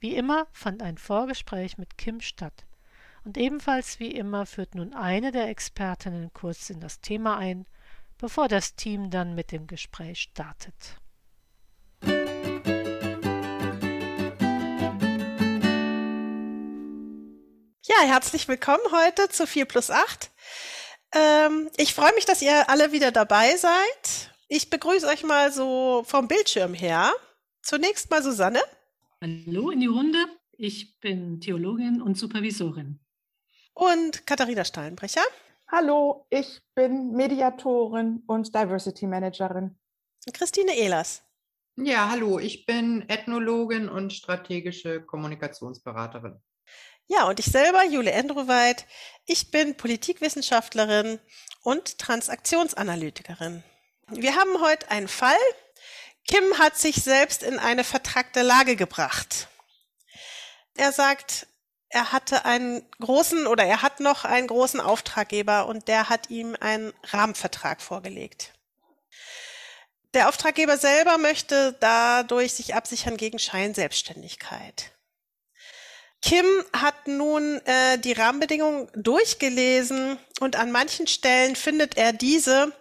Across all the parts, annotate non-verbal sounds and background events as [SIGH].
Wie immer fand ein Vorgespräch mit Kim statt. Und ebenfalls wie immer führt nun eine der Expertinnen kurz in das Thema ein, bevor das Team dann mit dem Gespräch startet. Ja, herzlich willkommen heute zu 4 plus 8. Ähm, ich freue mich, dass ihr alle wieder dabei seid. Ich begrüße euch mal so vom Bildschirm her. Zunächst mal Susanne. Hallo in die Runde. Ich bin Theologin und Supervisorin. Und Katharina Steinbrecher. Hallo, ich bin Mediatorin und Diversity Managerin. Christine Ehlers. Ja, hallo, ich bin Ethnologin und strategische Kommunikationsberaterin. Ja, und ich selber, Jule Endroweit. Ich bin Politikwissenschaftlerin und Transaktionsanalytikerin. Wir haben heute einen Fall, Kim hat sich selbst in eine vertragte Lage gebracht. Er sagt, er hatte einen großen oder er hat noch einen großen Auftraggeber und der hat ihm einen Rahmenvertrag vorgelegt. Der Auftraggeber selber möchte dadurch sich absichern gegen Scheinselbstständigkeit. Kim hat nun äh, die Rahmenbedingungen durchgelesen und an manchen Stellen findet er diese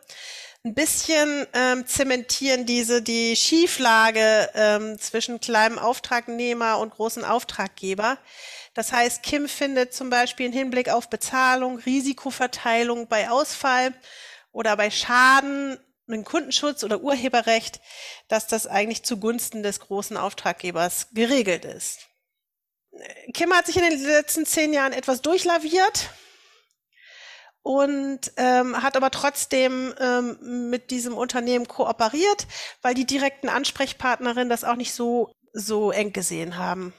ein bisschen ähm, zementieren diese die Schieflage ähm, zwischen kleinem Auftragnehmer und großen Auftraggeber. Das heißt, Kim findet zum Beispiel im Hinblick auf Bezahlung, Risikoverteilung bei Ausfall oder bei Schaden, einen Kundenschutz oder Urheberrecht, dass das eigentlich zugunsten des großen Auftraggebers geregelt ist. Kim hat sich in den letzten zehn Jahren etwas durchlaviert und ähm, hat aber trotzdem ähm, mit diesem Unternehmen kooperiert, weil die direkten Ansprechpartnerinnen das auch nicht so so eng gesehen haben.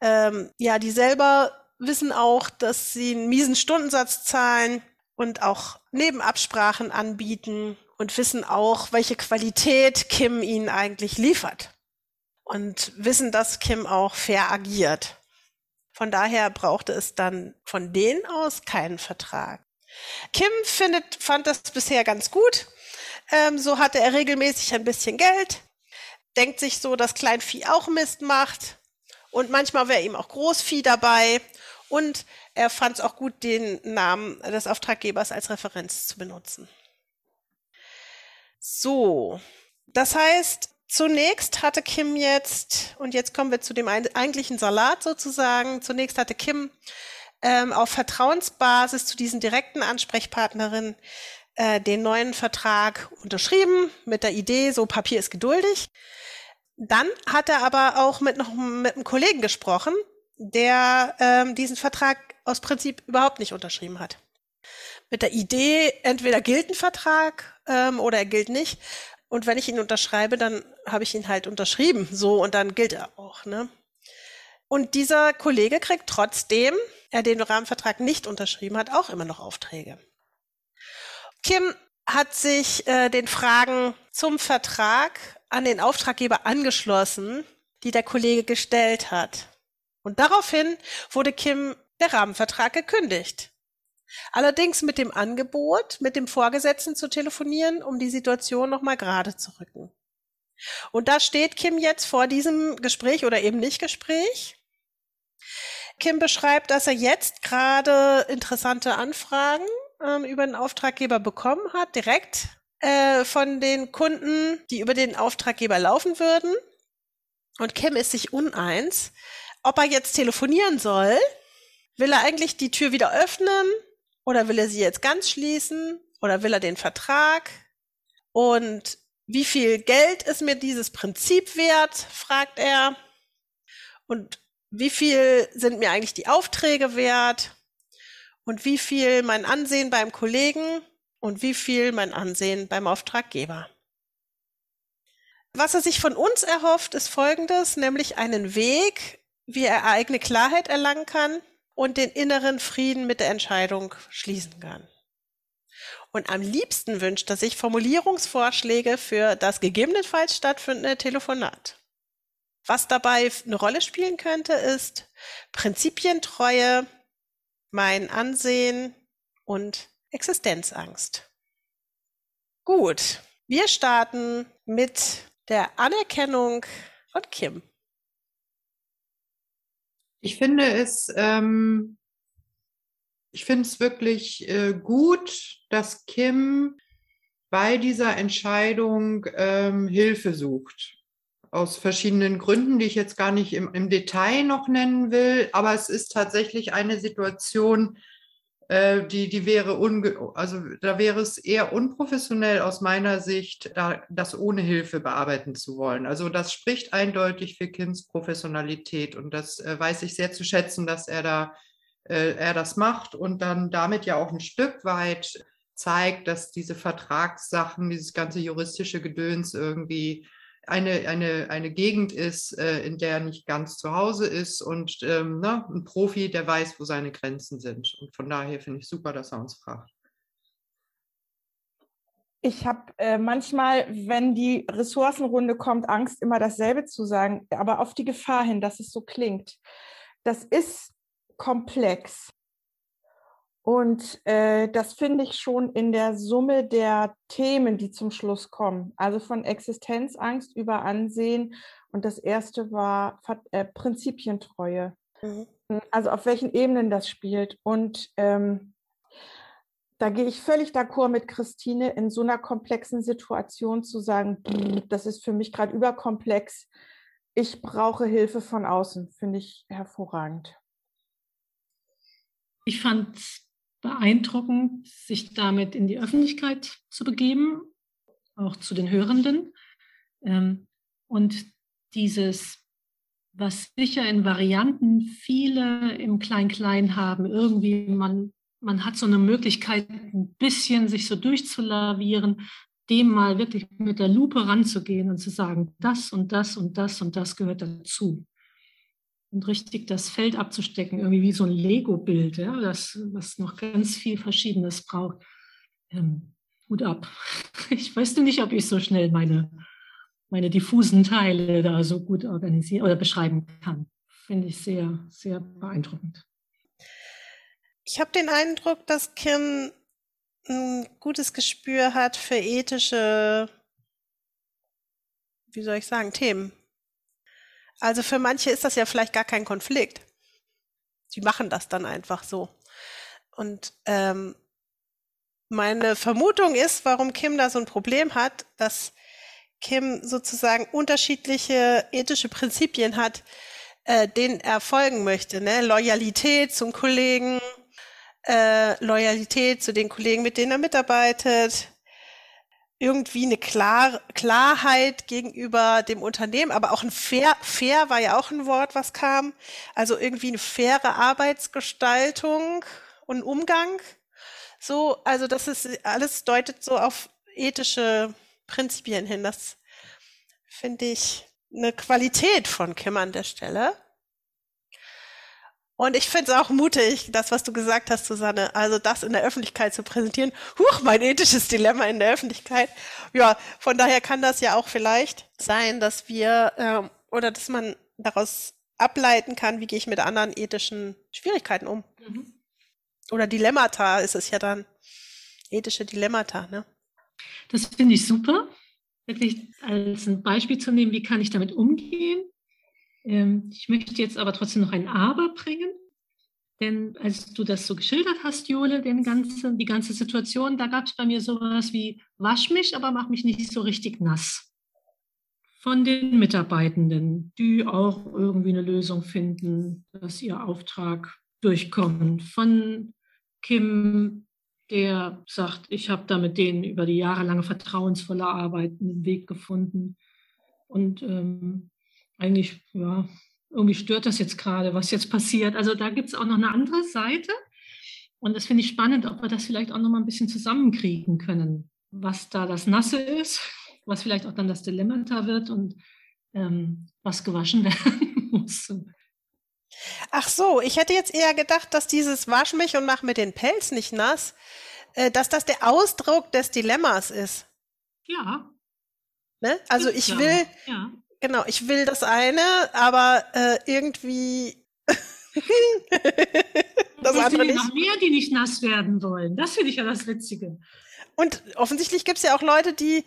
Ähm, ja, die selber wissen auch, dass sie einen miesen Stundensatz zahlen und auch Nebenabsprachen anbieten und wissen auch, welche Qualität Kim ihnen eigentlich liefert. Und wissen, dass Kim auch fair agiert. Von daher brauchte es dann von denen aus keinen Vertrag. Kim findet, fand das bisher ganz gut. Ähm, so hatte er regelmäßig ein bisschen Geld, denkt sich so, dass Kleinvieh auch Mist macht und manchmal wäre ihm auch Großvieh dabei und er fand es auch gut, den Namen des Auftraggebers als Referenz zu benutzen. So, das heißt, Zunächst hatte Kim jetzt, und jetzt kommen wir zu dem eigentlichen Salat sozusagen, zunächst hatte Kim ähm, auf Vertrauensbasis zu diesen direkten Ansprechpartnerinnen äh, den neuen Vertrag unterschrieben mit der Idee, so Papier ist geduldig. Dann hat er aber auch mit noch mit einem Kollegen gesprochen, der ähm, diesen Vertrag aus Prinzip überhaupt nicht unterschrieben hat. Mit der Idee, entweder gilt ein Vertrag ähm, oder er gilt nicht. Und wenn ich ihn unterschreibe, dann habe ich ihn halt unterschrieben. So, und dann gilt er auch. Ne? Und dieser Kollege kriegt trotzdem, er den Rahmenvertrag nicht unterschrieben hat, auch immer noch Aufträge. Kim hat sich äh, den Fragen zum Vertrag an den Auftraggeber angeschlossen, die der Kollege gestellt hat. Und daraufhin wurde Kim der Rahmenvertrag gekündigt. Allerdings mit dem Angebot, mit dem Vorgesetzten zu telefonieren, um die Situation nochmal gerade zu rücken. Und da steht Kim jetzt vor diesem Gespräch oder eben nicht Gespräch. Kim beschreibt, dass er jetzt gerade interessante Anfragen ähm, über den Auftraggeber bekommen hat, direkt äh, von den Kunden, die über den Auftraggeber laufen würden. Und Kim ist sich uneins, ob er jetzt telefonieren soll. Will er eigentlich die Tür wieder öffnen? Oder will er sie jetzt ganz schließen? Oder will er den Vertrag? Und wie viel Geld ist mir dieses Prinzip wert? fragt er. Und wie viel sind mir eigentlich die Aufträge wert? Und wie viel mein Ansehen beim Kollegen und wie viel mein Ansehen beim Auftraggeber? Was er sich von uns erhofft, ist Folgendes, nämlich einen Weg, wie er eigene Klarheit erlangen kann und den inneren Frieden mit der Entscheidung schließen kann. Und am liebsten wünscht er sich Formulierungsvorschläge für das gegebenenfalls stattfindende Telefonat. Was dabei eine Rolle spielen könnte, ist Prinzipientreue, mein Ansehen und Existenzangst. Gut, wir starten mit der Anerkennung von Kim. Ich finde es, ähm, ich finde es wirklich äh, gut, dass Kim bei dieser Entscheidung ähm, Hilfe sucht. Aus verschiedenen Gründen, die ich jetzt gar nicht im, im Detail noch nennen will. Aber es ist tatsächlich eine Situation, die, die wäre unge also da wäre es eher unprofessionell aus meiner Sicht, da, das ohne Hilfe bearbeiten zu wollen. Also das spricht eindeutig für Kims Professionalität und das äh, weiß ich sehr zu schätzen, dass er da äh, er das macht und dann damit ja auch ein Stück weit zeigt, dass diese Vertragssachen, dieses ganze juristische Gedöns irgendwie eine, eine, eine Gegend ist, äh, in der er nicht ganz zu Hause ist und ähm, ne, ein Profi, der weiß, wo seine Grenzen sind. Und von daher finde ich super, dass er uns fragt. Ich habe äh, manchmal, wenn die Ressourcenrunde kommt, Angst, immer dasselbe zu sagen, aber auf die Gefahr hin, dass es so klingt. Das ist komplex. Und äh, das finde ich schon in der Summe der Themen, die zum Schluss kommen. Also von Existenzangst über Ansehen. Und das erste war äh, Prinzipientreue. Mhm. Also auf welchen Ebenen das spielt. Und ähm, da gehe ich völlig d'accord mit Christine, in so einer komplexen Situation zu sagen, das ist für mich gerade überkomplex. Ich brauche Hilfe von außen, finde ich hervorragend. Ich fand beeindruckend, sich damit in die Öffentlichkeit zu begeben, auch zu den Hörenden. Ähm, und dieses, was sicher in Varianten viele im Klein-Klein haben, irgendwie man, man hat so eine Möglichkeit, ein bisschen sich so durchzulavieren, dem mal wirklich mit der Lupe ranzugehen und zu sagen, das und das und das und das gehört dazu und richtig das Feld abzustecken, irgendwie wie so ein Lego-Bild, ja, das, was noch ganz viel Verschiedenes braucht. Ähm, Hut ab. [LAUGHS] Ich weiß nicht, ob ich so schnell meine, meine diffusen Teile da so gut organisieren oder beschreiben kann. Finde ich sehr, sehr beeindruckend. Ich habe den Eindruck, dass Kim ein gutes Gespür hat für ethische, wie soll ich sagen, Themen. Also für manche ist das ja vielleicht gar kein Konflikt. Sie machen das dann einfach so. Und ähm, meine Vermutung ist, warum Kim da so ein Problem hat, dass Kim sozusagen unterschiedliche ethische Prinzipien hat, äh, denen er folgen möchte. Ne? Loyalität zum Kollegen, äh, Loyalität zu den Kollegen, mit denen er mitarbeitet, irgendwie eine Klar Klarheit gegenüber dem Unternehmen, aber auch ein fair, fair war ja auch ein Wort, was kam. Also irgendwie eine faire Arbeitsgestaltung und Umgang. So, also das ist alles deutet so auf ethische Prinzipien hin. Das finde ich eine Qualität von Kim an der Stelle. Und ich finde es auch mutig, das, was du gesagt hast, Susanne, also das in der Öffentlichkeit zu präsentieren. Huch, mein ethisches Dilemma in der Öffentlichkeit. Ja, von daher kann das ja auch vielleicht sein, dass wir ähm, oder dass man daraus ableiten kann, wie gehe ich mit anderen ethischen Schwierigkeiten um. Mhm. Oder Dilemmata ist es ja dann. Ethische Dilemmata, ne? Das finde ich super, wirklich als ein Beispiel zu nehmen, wie kann ich damit umgehen ich möchte jetzt aber trotzdem noch ein Aber bringen. Denn als du das so geschildert hast, Jule, den ganzen, die ganze Situation, da gab es bei mir sowas wie, wasch mich, aber mach mich nicht so richtig nass. Von den Mitarbeitenden, die auch irgendwie eine Lösung finden, dass ihr Auftrag durchkommt. Von Kim, der sagt, ich habe da mit denen über die jahrelange vertrauensvolle Arbeit einen Weg gefunden. Und ähm, eigentlich, ja, irgendwie stört das jetzt gerade, was jetzt passiert. Also da gibt es auch noch eine andere Seite. Und das finde ich spannend, ob wir das vielleicht auch noch mal ein bisschen zusammenkriegen können, was da das Nasse ist was vielleicht auch dann das Dilemmata wird und ähm, was gewaschen [LAUGHS] werden muss. Ach so, ich hätte jetzt eher gedacht, dass dieses Wasch mich und mach mir den Pelz nicht nass, äh, dass das der Ausdruck des Dilemmas ist. Ja. Ne? Also ich will, ja. Genau, ich will das eine, aber äh, irgendwie [LAUGHS] das andere nicht. noch mehr, die nicht nass werden wollen. Das finde ich ja das Witzige. Und offensichtlich gibt es ja auch Leute, die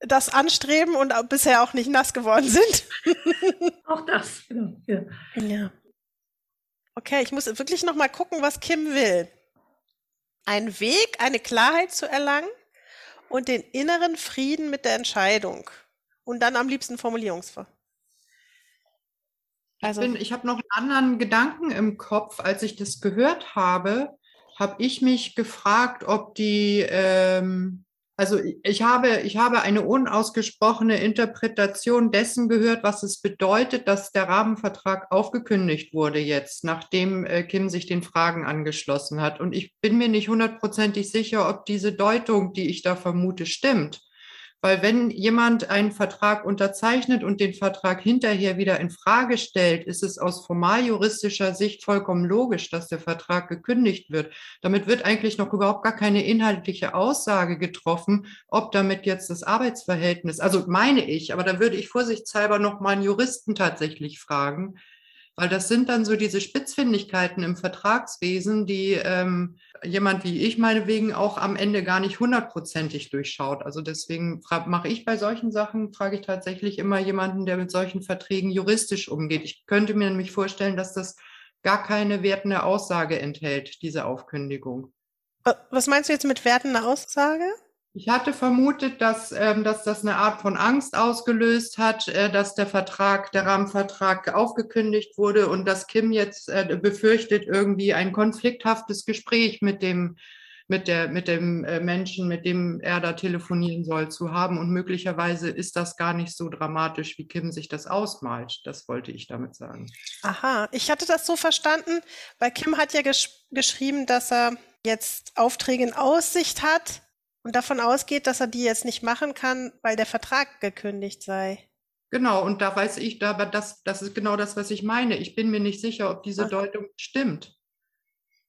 das anstreben und bisher auch nicht nass geworden sind. [LAUGHS] auch das, genau. Ja. ja. Okay, ich muss wirklich noch mal gucken, was Kim will. Ein Weg, eine Klarheit zu erlangen und den inneren Frieden mit der Entscheidung. Und dann am liebsten Formulierungsver. Also, ich, ich habe noch einen anderen Gedanken im Kopf. Als ich das gehört habe, habe ich mich gefragt, ob die ähm, also ich habe, ich habe eine unausgesprochene Interpretation dessen gehört, was es bedeutet, dass der Rahmenvertrag aufgekündigt wurde jetzt, nachdem äh, Kim sich den Fragen angeschlossen hat. Und ich bin mir nicht hundertprozentig sicher, ob diese Deutung, die ich da vermute, stimmt. Weil wenn jemand einen Vertrag unterzeichnet und den Vertrag hinterher wieder in Frage stellt, ist es aus formaljuristischer Sicht vollkommen logisch, dass der Vertrag gekündigt wird. Damit wird eigentlich noch überhaupt gar keine inhaltliche Aussage getroffen, ob damit jetzt das Arbeitsverhältnis, also meine ich, aber da würde ich vorsichtshalber noch mal einen Juristen tatsächlich fragen, weil das sind dann so diese Spitzfindigkeiten im Vertragswesen, die ähm, jemand wie ich meinetwegen auch am Ende gar nicht hundertprozentig durchschaut. Also deswegen mache ich bei solchen Sachen, frage ich tatsächlich immer jemanden, der mit solchen Verträgen juristisch umgeht. Ich könnte mir nämlich vorstellen, dass das gar keine wertende Aussage enthält, diese Aufkündigung. Was meinst du jetzt mit wertender Aussage? Ich hatte vermutet, dass, ähm, dass das eine Art von Angst ausgelöst hat, äh, dass der Vertrag, der Rahmenvertrag aufgekündigt wurde und dass Kim jetzt äh, befürchtet, irgendwie ein konflikthaftes Gespräch mit dem, mit der, mit dem äh, Menschen, mit dem er da telefonieren soll, zu haben. Und möglicherweise ist das gar nicht so dramatisch, wie Kim sich das ausmalt. Das wollte ich damit sagen. Aha, ich hatte das so verstanden, weil Kim hat ja gesch geschrieben, dass er jetzt Aufträge in Aussicht hat und davon ausgeht, dass er die jetzt nicht machen kann, weil der Vertrag gekündigt sei. Genau, und da weiß ich, aber das, das ist genau das, was ich meine. Ich bin mir nicht sicher, ob diese Ach. Deutung stimmt.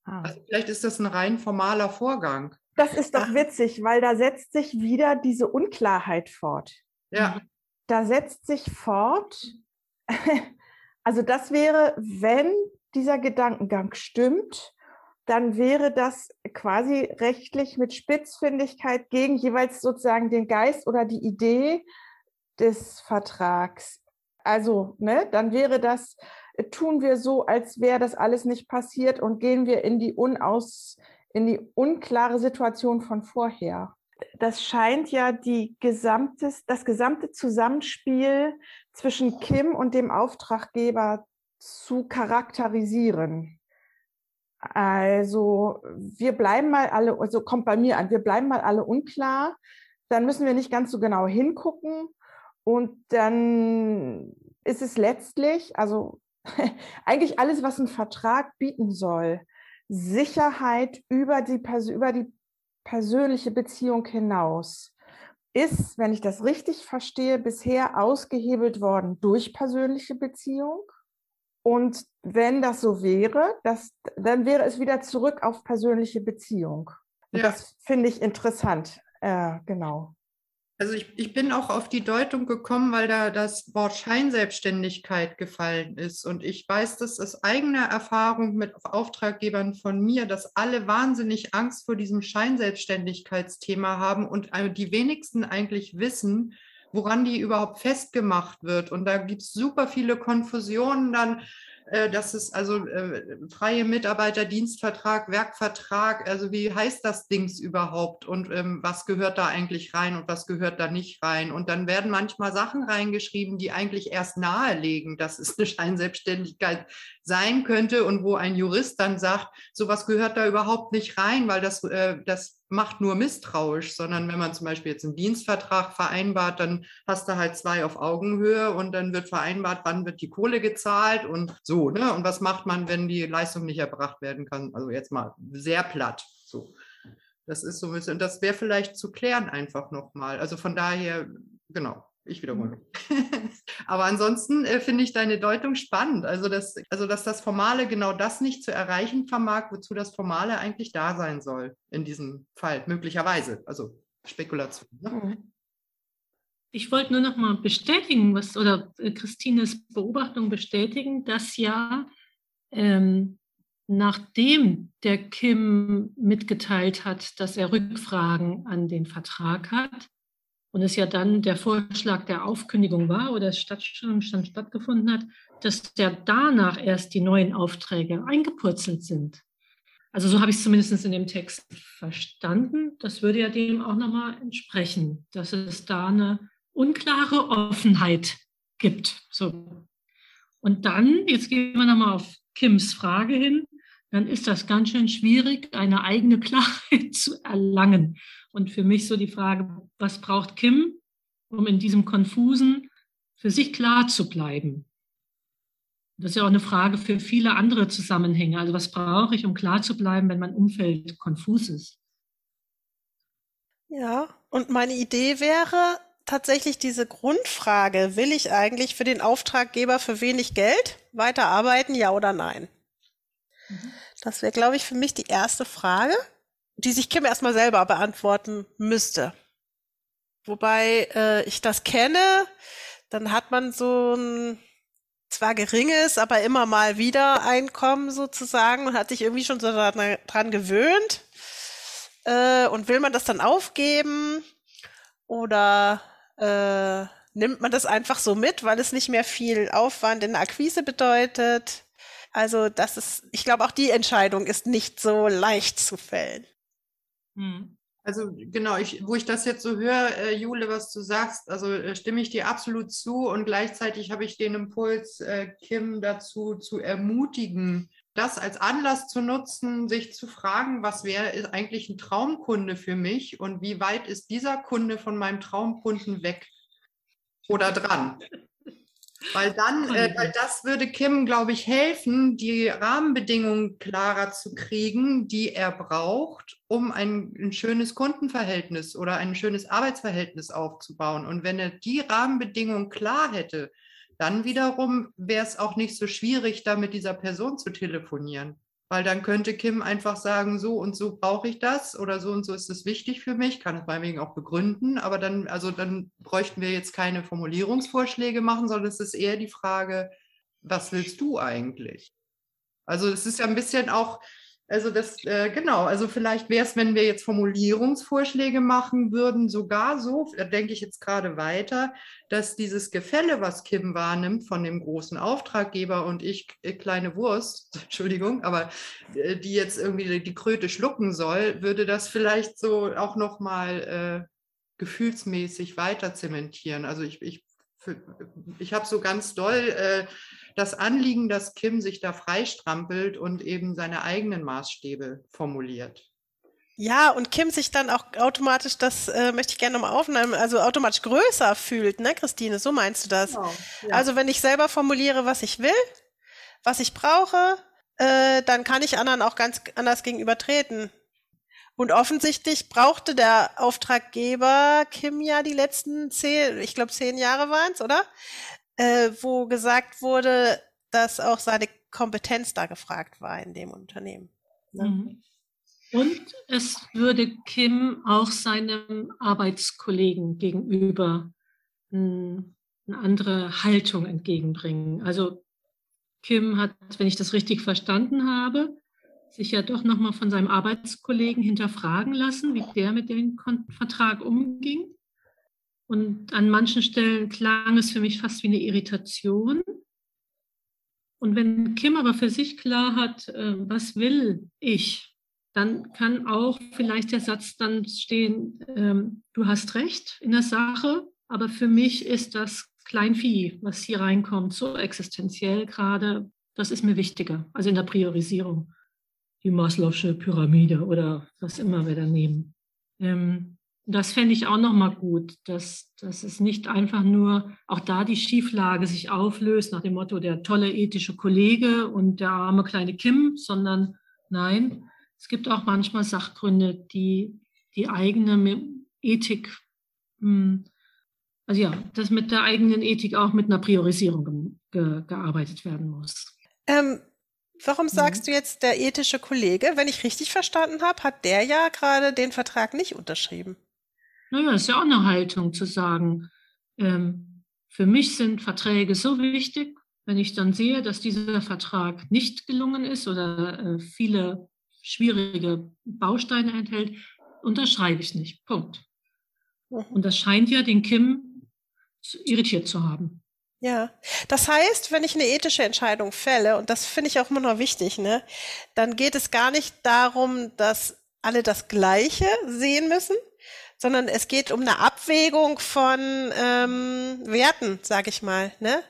Ah. Also vielleicht ist das ein rein formaler Vorgang. Das ist doch Ach. witzig, weil da setzt sich wieder diese Unklarheit fort. Ja. Da setzt sich fort, [LAUGHS] also das wäre, wenn dieser Gedankengang stimmt, dann wäre das quasi rechtlich mit Spitzfindigkeit gegen jeweils sozusagen den Geist oder die Idee des Vertrags. Also, ne, dann wäre das, tun wir so, als wäre das alles nicht passiert und gehen wir in die unaus, in die unklare Situation von vorher. Das scheint ja die gesamtes, das gesamte Zusammenspiel zwischen Kim und dem Auftraggeber zu charakterisieren. Also wir bleiben mal alle, also kommt bei mir an, wir bleiben mal alle unklar, dann müssen wir nicht ganz so genau hingucken und dann ist es letztlich, also [LAUGHS] eigentlich alles, was ein Vertrag bieten soll, Sicherheit über die, über die persönliche Beziehung hinaus, ist, wenn ich das richtig verstehe, bisher ausgehebelt worden durch persönliche Beziehung. Und wenn das so wäre, das, dann wäre es wieder zurück auf persönliche Beziehung. Ja. das finde ich interessant. Äh, genau. Also ich, ich bin auch auf die Deutung gekommen, weil da das Wort Scheinselbstständigkeit gefallen ist. Und ich weiß das aus eigener Erfahrung mit Auftraggebern von mir, dass alle wahnsinnig Angst vor diesem Scheinselbstständigkeitsthema haben und die wenigsten eigentlich wissen, woran die überhaupt festgemacht wird. Und da gibt es super viele Konfusionen dann, äh, dass es also äh, freie Mitarbeiterdienstvertrag, Werkvertrag, also wie heißt das Dings überhaupt und ähm, was gehört da eigentlich rein und was gehört da nicht rein. Und dann werden manchmal Sachen reingeschrieben, die eigentlich erst nahelegen, dass es eine Scheinselbstständigkeit sein könnte und wo ein Jurist dann sagt, sowas gehört da überhaupt nicht rein, weil das, äh, das macht nur misstrauisch, sondern wenn man zum Beispiel jetzt einen Dienstvertrag vereinbart, dann hast du halt zwei auf Augenhöhe und dann wird vereinbart, wann wird die Kohle gezahlt und so, ne? Und was macht man, wenn die Leistung nicht erbracht werden kann? Also jetzt mal sehr platt. So. Das ist so ein bisschen, das wäre vielleicht zu klären einfach nochmal. Also von daher genau. Ich wiederhole. [LAUGHS] Aber ansonsten äh, finde ich deine Deutung spannend. Also dass, also, dass das Formale genau das nicht zu erreichen vermag, wozu das Formale eigentlich da sein soll in diesem Fall, möglicherweise. Also Spekulation. Ne? Mhm. Ich wollte nur noch mal bestätigen, was oder äh, Christines Beobachtung bestätigen, dass ja ähm, nachdem der Kim mitgeteilt hat, dass er Rückfragen an den Vertrag hat, und es ja dann der Vorschlag der Aufkündigung war oder es statt, schon stattgefunden hat, dass der danach erst die neuen Aufträge eingepurzelt sind. Also so habe ich es zumindest in dem Text verstanden. Das würde ja dem auch nochmal entsprechen, dass es da eine unklare Offenheit gibt. So. Und dann, jetzt gehen wir nochmal auf Kims Frage hin, dann ist das ganz schön schwierig, eine eigene Klarheit [LAUGHS] zu erlangen. Und für mich so die Frage, was braucht Kim, um in diesem Konfusen für sich klar zu bleiben? Das ist ja auch eine Frage für viele andere Zusammenhänge. Also was brauche ich, um klar zu bleiben, wenn mein Umfeld konfus ist? Ja, und meine Idee wäre tatsächlich diese Grundfrage, will ich eigentlich für den Auftraggeber für wenig Geld weiterarbeiten, ja oder nein? Mhm. Das wäre, glaube ich, für mich die erste Frage die sich Kim erstmal selber beantworten müsste. Wobei äh, ich das kenne, dann hat man so ein zwar geringes, aber immer mal wieder Einkommen sozusagen und hat sich irgendwie schon so dran gewöhnt. Äh, und will man das dann aufgeben oder äh, nimmt man das einfach so mit, weil es nicht mehr viel Aufwand in der Akquise bedeutet? Also das ist, ich glaube, auch die Entscheidung ist nicht so leicht zu fällen. Hm. Also genau, ich, wo ich das jetzt so höre, äh, Jule, was du sagst, also äh, stimme ich dir absolut zu und gleichzeitig habe ich den Impuls, äh, Kim dazu zu ermutigen, das als Anlass zu nutzen, sich zu fragen, was wäre eigentlich ein Traumkunde für mich und wie weit ist dieser Kunde von meinem Traumkunden weg oder dran? Weil dann, äh, weil das würde Kim, glaube ich, helfen, die Rahmenbedingungen klarer zu kriegen, die er braucht, um ein, ein, schönes Kundenverhältnis oder ein schönes Arbeitsverhältnis aufzubauen. Und wenn er die Rahmenbedingungen klar hätte, dann wiederum wäre es auch nicht so schwierig, da mit dieser Person zu telefonieren. Weil dann könnte Kim einfach sagen, so und so brauche ich das oder so und so ist es wichtig für mich, kann es meinetwegen auch begründen, aber dann, also dann bräuchten wir jetzt keine Formulierungsvorschläge machen, sondern es ist eher die Frage, was willst du eigentlich? Also es ist ja ein bisschen auch, also das, äh, genau, also vielleicht wäre es, wenn wir jetzt Formulierungsvorschläge machen würden, sogar so, denke ich jetzt gerade weiter, dass dieses Gefälle, was Kim wahrnimmt von dem großen Auftraggeber und ich, äh, kleine Wurst, [LAUGHS] Entschuldigung, aber äh, die jetzt irgendwie die Kröte schlucken soll, würde das vielleicht so auch nochmal äh, gefühlsmäßig weiter zementieren. Also ich, ich, ich habe so ganz doll äh, das Anliegen, dass Kim sich da freistrampelt und eben seine eigenen Maßstäbe formuliert. Ja, und Kim sich dann auch automatisch, das äh, möchte ich gerne nochmal aufnehmen, also automatisch größer fühlt, ne, Christine? So meinst du das? Genau, ja. Also wenn ich selber formuliere, was ich will, was ich brauche, äh, dann kann ich anderen auch ganz anders gegenübertreten. Und offensichtlich brauchte der Auftraggeber Kim ja die letzten zehn, ich glaube zehn Jahre waren es, oder? Äh, wo gesagt wurde, dass auch seine Kompetenz da gefragt war in dem Unternehmen. Ne? Mhm. Und es würde Kim auch seinem Arbeitskollegen gegenüber eine andere Haltung entgegenbringen. Also Kim hat, wenn ich das richtig verstanden habe, sich ja doch nochmal von seinem Arbeitskollegen hinterfragen lassen, wie der mit dem Vertrag umging. Und an manchen Stellen klang es für mich fast wie eine Irritation. Und wenn Kim aber für sich klar hat, äh, was will ich, dann kann auch vielleicht der Satz dann stehen, ähm, du hast recht in der Sache, aber für mich ist das Kleinvieh, was hier reinkommt, so existenziell gerade, das ist mir wichtiger, also in der Priorisierung. Die Maslow'sche Pyramide oder was immer wir da nehmen. Ähm, das fände ich auch nochmal gut, dass, dass es nicht einfach nur auch da die Schieflage sich auflöst nach dem Motto der tolle ethische Kollege und der arme kleine Kim, sondern nein, es gibt auch manchmal Sachgründe, die die eigene Ethik hm, Also ja, dass mit der eigenen Ethik auch mit einer Priorisierung ge gearbeitet werden muss. Ähm, warum sagst mhm. du jetzt der ethische Kollege? Wenn ich richtig verstanden habe, hat der ja gerade den Vertrag nicht unterschrieben. Naja, ist ja auch eine Haltung zu sagen, ähm, für mich sind Verträge so wichtig, wenn ich dann sehe, dass dieser Vertrag nicht gelungen ist oder äh, viele schwierige Bausteine enthält, unterschreibe ich nicht. Punkt. Mhm. Und das scheint ja den Kim irritiert zu haben. Ja, das heißt, wenn ich eine ethische Entscheidung fälle, und das finde ich auch immer noch wichtig, ne, dann geht es gar nicht darum, dass alle das Gleiche sehen müssen, sondern es geht um eine Abwägung von ähm, Werten, sag ich mal. Ne?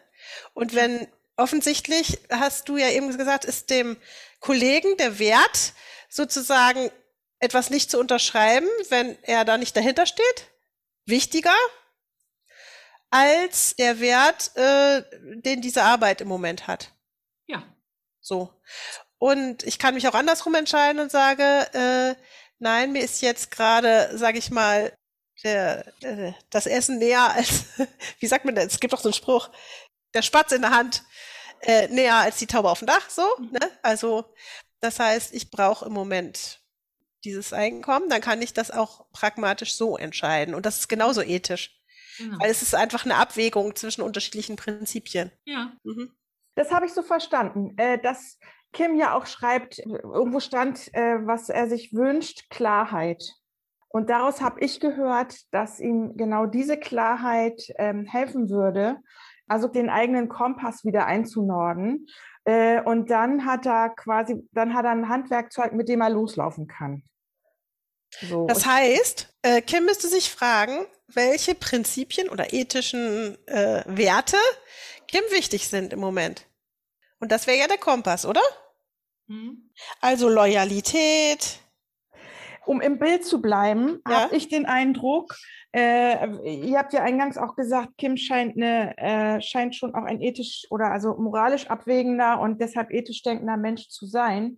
Und wenn offensichtlich, hast du ja eben gesagt, ist dem Kollegen der Wert sozusagen etwas nicht zu unterschreiben, wenn er da nicht dahinter steht, wichtiger als der Wert, äh, den diese Arbeit im Moment hat. Ja. So. Und ich kann mich auch andersrum entscheiden und sage, äh, nein, mir ist jetzt gerade, sage ich mal, der, der, das Essen näher als, [LAUGHS] wie sagt man denn? Es gibt doch so einen Spruch, der Spatz in der Hand äh, näher als die Taube auf dem Dach, so. Mhm. Ne? Also das heißt, ich brauche im Moment dieses Einkommen, dann kann ich das auch pragmatisch so entscheiden. Und das ist genauso ethisch. Genau. Weil es ist einfach eine Abwägung zwischen unterschiedlichen Prinzipien. Ja. Mhm. Das habe ich so verstanden, äh, dass Kim ja auch schreibt, irgendwo stand, äh, was er sich wünscht, Klarheit. Und daraus habe ich gehört, dass ihm genau diese Klarheit ähm, helfen würde, also den eigenen Kompass wieder einzunorden. Äh, und dann hat er quasi, dann hat er ein Handwerkzeug, mit dem er loslaufen kann. So. Das heißt, äh, Kim müsste sich fragen, welche Prinzipien oder ethischen äh, Werte Kim wichtig sind im Moment. Und das wäre ja der Kompass, oder? Mhm. Also Loyalität. Um im Bild zu bleiben, ja? habe ich den Eindruck, äh, ihr habt ja eingangs auch gesagt, Kim scheint, eine, äh, scheint schon auch ein ethisch oder also moralisch abwägender und deshalb ethisch denkender Mensch zu sein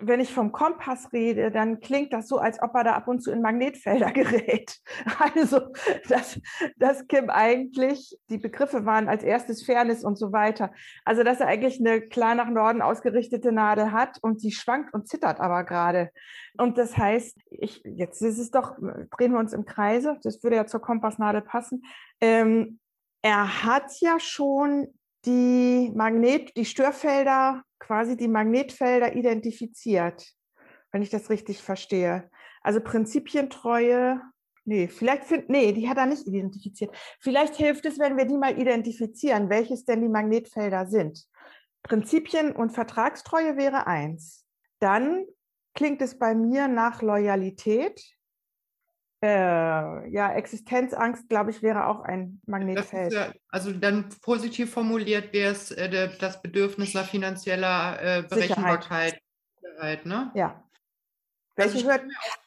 wenn ich vom Kompass rede, dann klingt das so, als ob er da ab und zu in Magnetfelder [LAUGHS] gerät. Also, dass, dass Kim eigentlich, die Begriffe waren als erstes Fairness und so weiter. Also, dass er eigentlich eine klar nach Norden ausgerichtete Nadel hat und sie schwankt und zittert aber gerade. Und das heißt, ich, jetzt ist es doch, drehen wir uns im Kreise, das würde ja zur Kompassnadel passen. Ähm, er hat ja schon die Magnet, die Störfelder quasi die Magnetfelder identifiziert, wenn ich das richtig verstehe. Also Prinzipientreue, nee, vielleicht find, nee, die hat er nicht identifiziert. Vielleicht hilft es, wenn wir die mal identifizieren, welches denn die Magnetfelder sind. Prinzipien und Vertragstreue wäre eins. Dann klingt es bei mir nach Loyalität. Äh, ja, Existenzangst, glaube ich, wäre auch ein Magnetfeld. Ja, also dann positiv formuliert wäre es äh, das Bedürfnis nach finanzieller äh, Berechenbarkeit. Sicherheit. ne? Ja. Welche also hört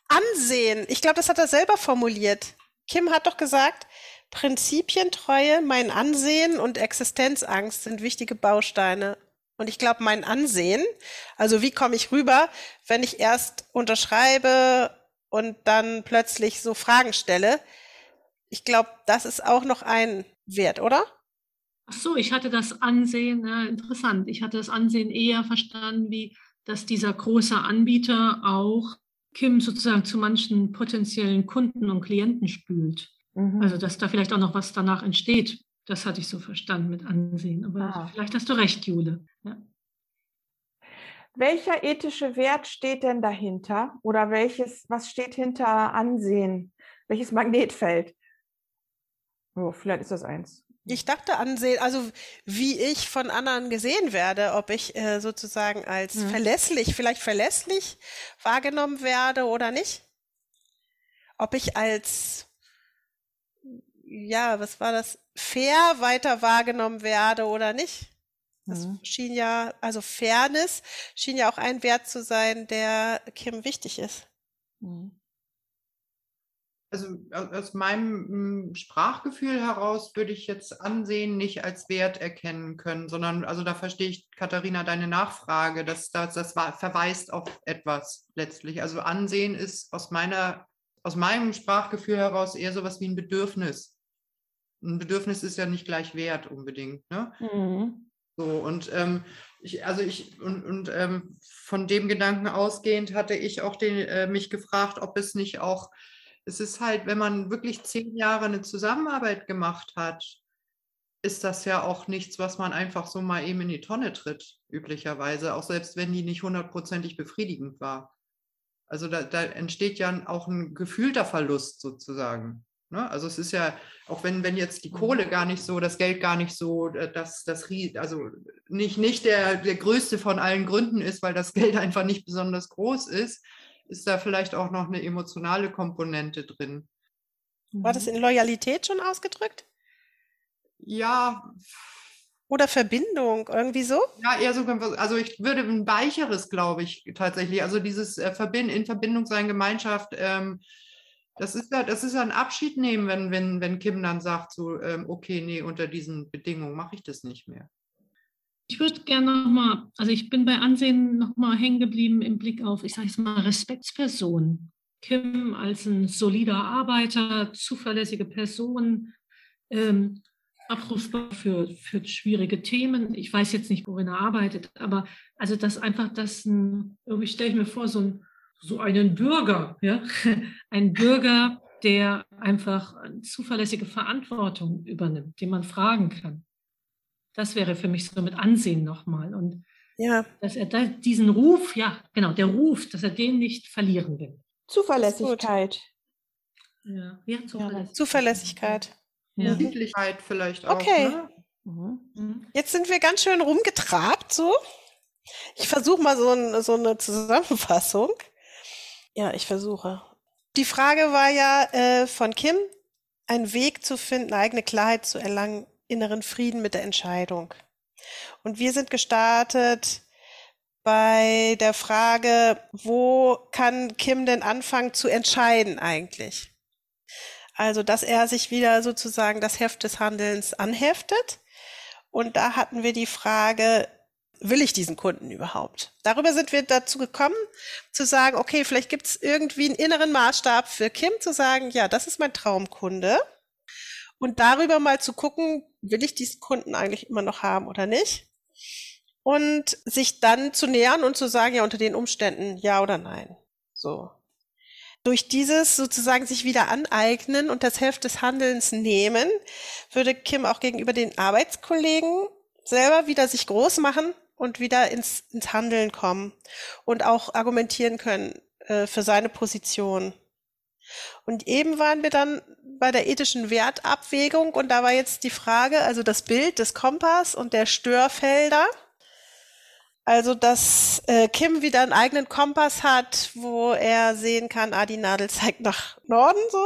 Ansehen. Ich glaube, das hat er selber formuliert. Kim hat doch gesagt, Prinzipientreue, mein Ansehen und Existenzangst sind wichtige Bausteine. Und ich glaube, mein Ansehen, also wie komme ich rüber, wenn ich erst unterschreibe und dann plötzlich so Fragen stelle. Ich glaube, das ist auch noch ein Wert, oder? Ach so, ich hatte das Ansehen, äh, interessant, ich hatte das Ansehen eher verstanden, wie dass dieser große Anbieter auch Kim sozusagen zu manchen potenziellen Kunden und Klienten spült. Mhm. Also dass da vielleicht auch noch was danach entsteht. Das hatte ich so verstanden mit Ansehen. Aber ah. vielleicht hast du recht, Jule. Ja. Welcher ethische Wert steht denn dahinter? Oder welches, was steht hinter Ansehen? Welches Magnetfeld? Oh, vielleicht ist das eins. Ich dachte ansehen, also wie ich von anderen gesehen werde, ob ich äh, sozusagen als hm. verlässlich, vielleicht verlässlich wahrgenommen werde oder nicht. Ob ich als, ja, was war das, fair weiter wahrgenommen werde oder nicht. Das mhm. schien ja, also Fairness schien ja auch ein Wert zu sein, der Kim wichtig ist. Mhm. Also aus meinem hm, Sprachgefühl heraus würde ich jetzt Ansehen nicht als Wert erkennen können, sondern also da verstehe ich, Katharina, deine Nachfrage, dass das, das war, verweist auf etwas letztlich. Also Ansehen ist aus meiner, aus meinem Sprachgefühl heraus eher sowas wie ein Bedürfnis. ein Bedürfnis ist ja nicht gleich wert unbedingt. Ne? Mhm. So, und ähm, ich, also ich, und, und ähm, von dem Gedanken ausgehend hatte ich auch den, äh, mich gefragt, ob es nicht auch, es ist halt, wenn man wirklich zehn Jahre eine Zusammenarbeit gemacht hat, ist das ja auch nichts, was man einfach so mal eben in die Tonne tritt, üblicherweise, auch selbst wenn die nicht hundertprozentig befriedigend war. Also da, da entsteht ja auch ein gefühlter Verlust sozusagen. Ne? Also es ist ja, auch wenn, wenn jetzt die Kohle gar nicht so, das Geld gar nicht so, äh, das, also nicht, nicht der, der größte von allen Gründen ist, weil das [LAUGHS] Geld einfach nicht besonders groß ist, ist da vielleicht auch noch eine emotionale Komponente drin. War das in Loyalität schon ausgedrückt? Ja. Oder Verbindung, irgendwie so? Ja, eher so, also ich würde ein weicheres, glaube ich, tatsächlich. Also dieses äh, Verbind in Verbindung sein, Gemeinschaft, ähm, das ist ja, das ist ein Abschied nehmen, wenn, wenn, wenn Kim dann sagt, so, ähm, okay, nee, unter diesen Bedingungen mache ich das nicht mehr. Ich würde gerne nochmal, also ich bin bei Ansehen nochmal hängen geblieben im Blick auf, ich sage es mal, Respektsperson. Kim als ein solider Arbeiter, zuverlässige Person, ähm, abrufbar für, für schwierige Themen. Ich weiß jetzt nicht, worin er arbeitet, aber also das einfach, das ein, irgendwie stelle ich mir vor, so ein so einen Bürger, ja, [LAUGHS] ein Bürger, der einfach zuverlässige Verantwortung übernimmt, den man fragen kann. Das wäre für mich so mit Ansehen nochmal. Und ja. dass er da diesen Ruf, ja, genau, der Ruf, dass er den nicht verlieren will. Zuverlässigkeit. Ja, ja Zuverlässigkeit. Zuverlässigkeit. Ja. Vielleicht auch. Okay. Ne? Mhm. Jetzt sind wir ganz schön rumgetrabt, so. Ich versuche mal so, ein, so eine Zusammenfassung. Ja, ich versuche. Die Frage war ja äh, von Kim, einen Weg zu finden, eigene Klarheit zu erlangen, inneren Frieden mit der Entscheidung. Und wir sind gestartet bei der Frage, wo kann Kim denn anfangen zu entscheiden eigentlich? Also, dass er sich wieder sozusagen das Heft des Handelns anheftet. Und da hatten wir die Frage, will ich diesen Kunden überhaupt? Darüber sind wir dazu gekommen, zu sagen, okay, vielleicht gibt es irgendwie einen inneren Maßstab für Kim, zu sagen, ja, das ist mein Traumkunde. Und darüber mal zu gucken, will ich diesen Kunden eigentlich immer noch haben oder nicht? Und sich dann zu nähern und zu sagen, ja, unter den Umständen ja oder nein. So. Durch dieses sozusagen sich wieder aneignen und das Heft des Handelns nehmen, würde Kim auch gegenüber den Arbeitskollegen selber wieder sich groß machen und wieder ins, ins Handeln kommen und auch argumentieren können äh, für seine Position. Und eben waren wir dann bei der ethischen Wertabwägung und da war jetzt die Frage, also das Bild des Kompass und der Störfelder. Also, dass äh, Kim wieder einen eigenen Kompass hat, wo er sehen kann, ah, die Nadel zeigt nach Norden so.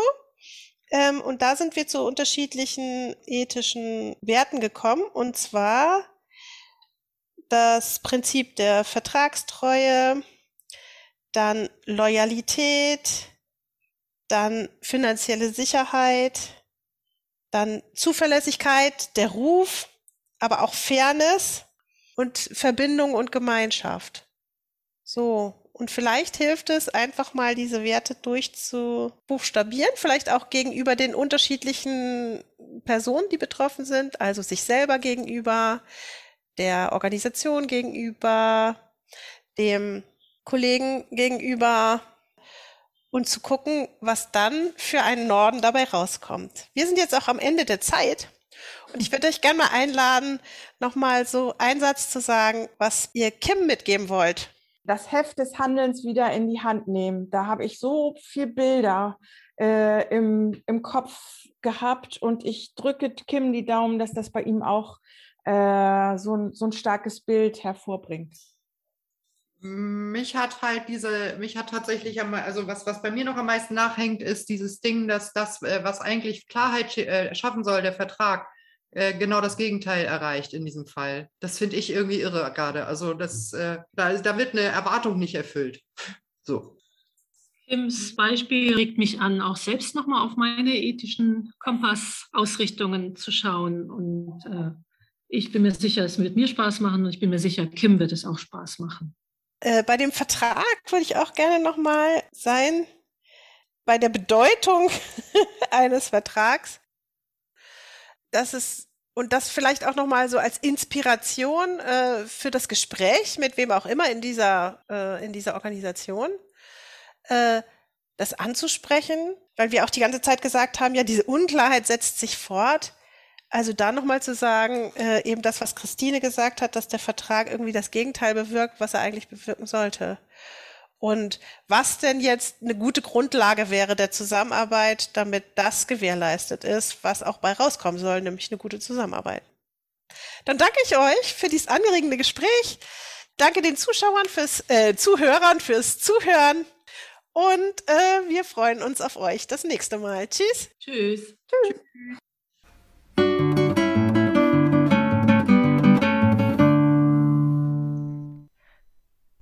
Ähm, und da sind wir zu unterschiedlichen ethischen Werten gekommen. Und zwar das Prinzip der Vertragstreue, dann Loyalität, dann finanzielle Sicherheit, dann Zuverlässigkeit, der Ruf, aber auch Fairness und Verbindung und Gemeinschaft. So. Und vielleicht hilft es einfach mal, diese Werte durchzubuchstabieren, vielleicht auch gegenüber den unterschiedlichen Personen, die betroffen sind, also sich selber gegenüber, der Organisation gegenüber, dem Kollegen gegenüber und zu gucken, was dann für einen Norden dabei rauskommt. Wir sind jetzt auch am Ende der Zeit und ich würde euch gerne mal einladen, nochmal so einen Satz zu sagen, was ihr Kim mitgeben wollt. Das Heft des Handelns wieder in die Hand nehmen. Da habe ich so viel Bilder äh, im, im Kopf gehabt und ich drücke Kim die Daumen, dass das bei ihm auch äh, so, ein, so ein starkes Bild hervorbringt. Mich hat halt diese, mich hat tatsächlich, also was, was bei mir noch am meisten nachhängt, ist dieses Ding, dass das, äh, was eigentlich Klarheit äh, schaffen soll, der Vertrag, genau das Gegenteil erreicht in diesem Fall. Das finde ich irgendwie irre gerade. Also das, da, da wird eine Erwartung nicht erfüllt. So. Tims Beispiel regt mich an, auch selbst nochmal auf meine ethischen Kompassausrichtungen zu schauen und äh, ich bin mir sicher, es wird mir Spaß machen und ich bin mir sicher, Kim wird es auch Spaß machen. Äh, bei dem Vertrag würde ich auch gerne nochmal sein, bei der Bedeutung [LAUGHS] eines Vertrags. dass es und das vielleicht auch noch mal so als Inspiration äh, für das Gespräch mit wem auch immer in dieser äh, in dieser Organisation äh, das anzusprechen, weil wir auch die ganze Zeit gesagt haben, ja diese Unklarheit setzt sich fort. Also da nochmal zu sagen, äh, eben das, was Christine gesagt hat, dass der Vertrag irgendwie das Gegenteil bewirkt, was er eigentlich bewirken sollte. Und was denn jetzt eine gute Grundlage wäre der Zusammenarbeit, damit das gewährleistet ist, was auch bei rauskommen soll, nämlich eine gute Zusammenarbeit. Dann danke ich euch für dieses anregende Gespräch. Danke den Zuschauern fürs äh, Zuhörern fürs Zuhören. Und äh, wir freuen uns auf euch das nächste Mal. Tschüss. Tschüss. Tschüss.